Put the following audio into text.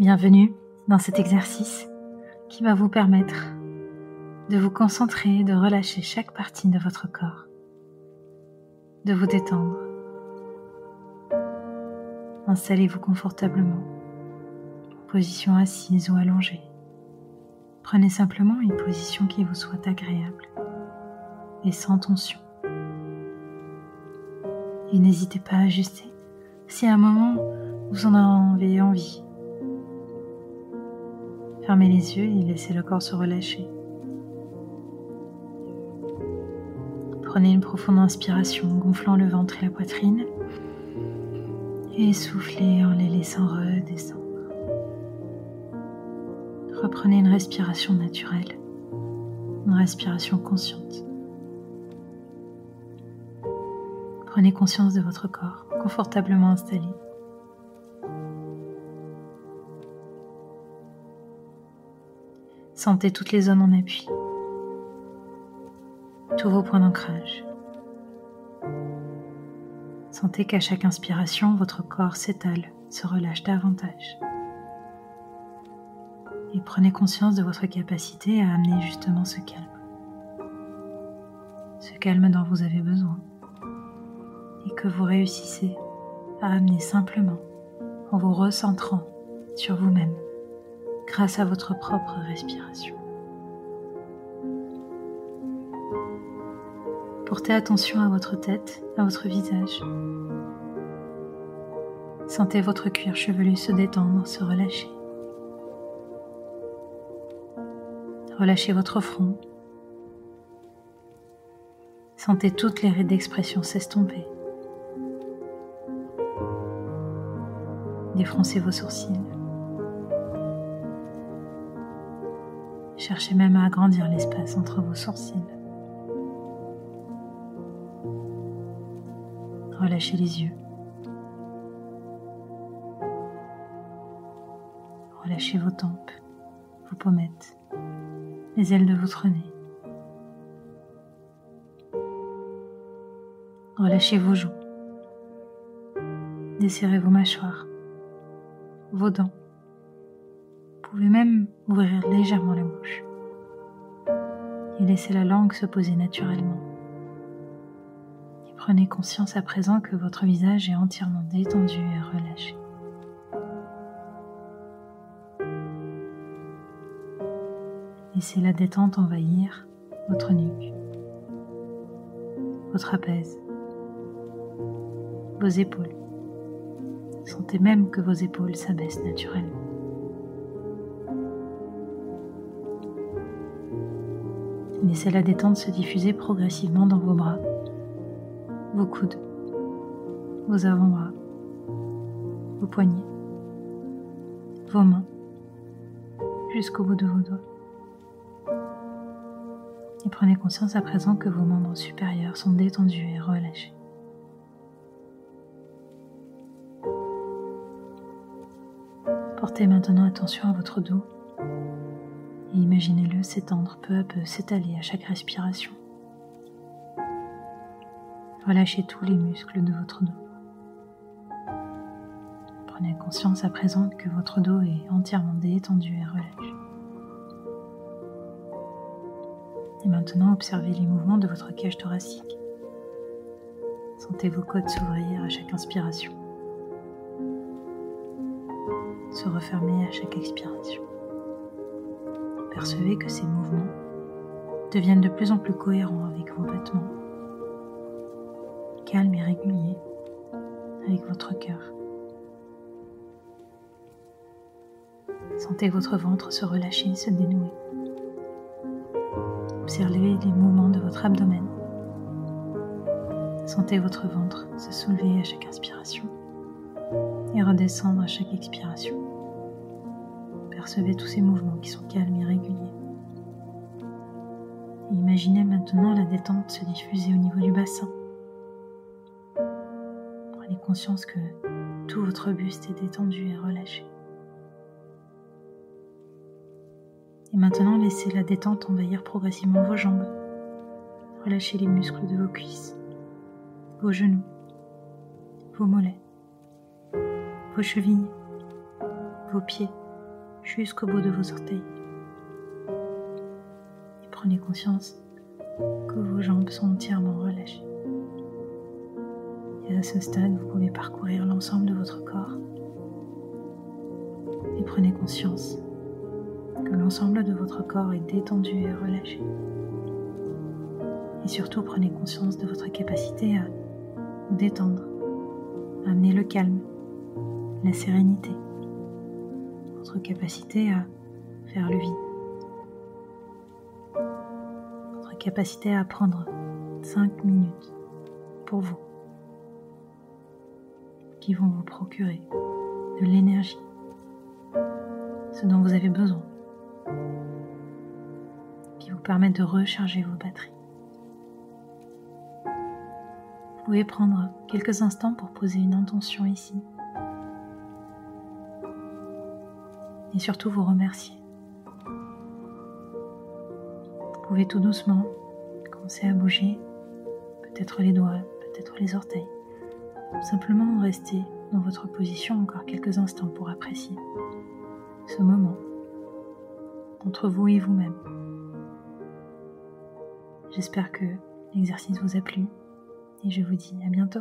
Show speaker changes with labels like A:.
A: Bienvenue dans cet exercice qui va vous permettre de vous concentrer, de relâcher chaque partie de votre corps, de vous détendre. Installez-vous confortablement, en position assise ou allongée. Prenez simplement une position qui vous soit agréable et sans tension. Et n'hésitez pas à ajuster si à un moment vous en avez envie Fermez les yeux et laissez le corps se relâcher. Prenez une profonde inspiration, gonflant le ventre et la poitrine. Et soufflez en les laissant redescendre. Reprenez une respiration naturelle, une respiration consciente. Prenez conscience de votre corps, confortablement installé. Sentez toutes les zones en appui, tous vos points d'ancrage. Sentez qu'à chaque inspiration, votre corps s'étale, se relâche davantage. Et prenez conscience de votre capacité à amener justement ce calme. Ce calme dont vous avez besoin et que vous réussissez à amener simplement en vous recentrant sur vous-même grâce à votre propre respiration. Portez attention à votre tête, à votre visage. Sentez votre cuir chevelu se détendre, se relâcher. Relâchez votre front. Sentez toutes les rides d'expression s'estomper. Défroncez vos sourcils. Cherchez même à agrandir l'espace entre vos sourcils. Relâchez les yeux. Relâchez vos tempes, vos pommettes, les ailes de votre nez. Relâchez vos joues. Desserrez vos mâchoires, vos dents pouvez même ouvrir légèrement la bouche et laisser la langue se poser naturellement. Et prenez conscience à présent que votre visage est entièrement détendu et relâché. Laissez la détente envahir votre nuque, votre trapèze, vos épaules. Sentez même que vos épaules s'abaissent naturellement. Laissez la détente se diffuser progressivement dans vos bras, vos coudes, vos avant-bras, vos poignets, vos mains, jusqu'au bout de vos doigts. Et prenez conscience à présent que vos membres supérieurs sont détendus et relâchés. Portez maintenant attention à votre dos et imaginez-le s'étendre peu à peu, s'étaler à chaque respiration. Relâchez tous les muscles de votre dos. Prenez conscience à présent que votre dos est entièrement détendu et relâché. Et maintenant, observez les mouvements de votre cage thoracique. Sentez vos côtes s'ouvrir à chaque inspiration, se refermer à chaque expiration. Percevez que ces mouvements deviennent de plus en plus cohérents avec vos battements, calmes et réguliers avec votre cœur. Sentez votre ventre se relâcher, se dénouer. Observez les mouvements de votre abdomen. Sentez votre ventre se soulever à chaque inspiration et redescendre à chaque expiration. Percevez tous ces mouvements qui sont calmes et réguliers. imaginez maintenant la détente se diffuser au niveau du bassin. Prenez conscience que tout votre buste est détendu et relâché. Et maintenant, laissez la détente envahir progressivement vos jambes. Relâchez les muscles de vos cuisses, vos genoux, vos mollets, vos chevilles, vos pieds jusqu'au bout de vos orteils. Et prenez conscience que vos jambes sont entièrement relâchées. Et à ce stade, vous pouvez parcourir l'ensemble de votre corps. Et prenez conscience que l'ensemble de votre corps est détendu et relâché. Et surtout, prenez conscience de votre capacité à vous détendre, à amener le calme, la sérénité, capacité à faire le vide, votre capacité à prendre 5 minutes pour vous qui vont vous procurer de l'énergie, ce dont vous avez besoin, qui vous permettent de recharger vos batteries. Vous pouvez prendre quelques instants pour poser une intention ici. Et surtout vous remercier. Vous pouvez tout doucement commencer à bouger, peut-être les doigts, peut-être les orteils. Simplement rester dans votre position encore quelques instants pour apprécier ce moment entre vous et vous-même. J'espère que l'exercice vous a plu et je vous dis à bientôt.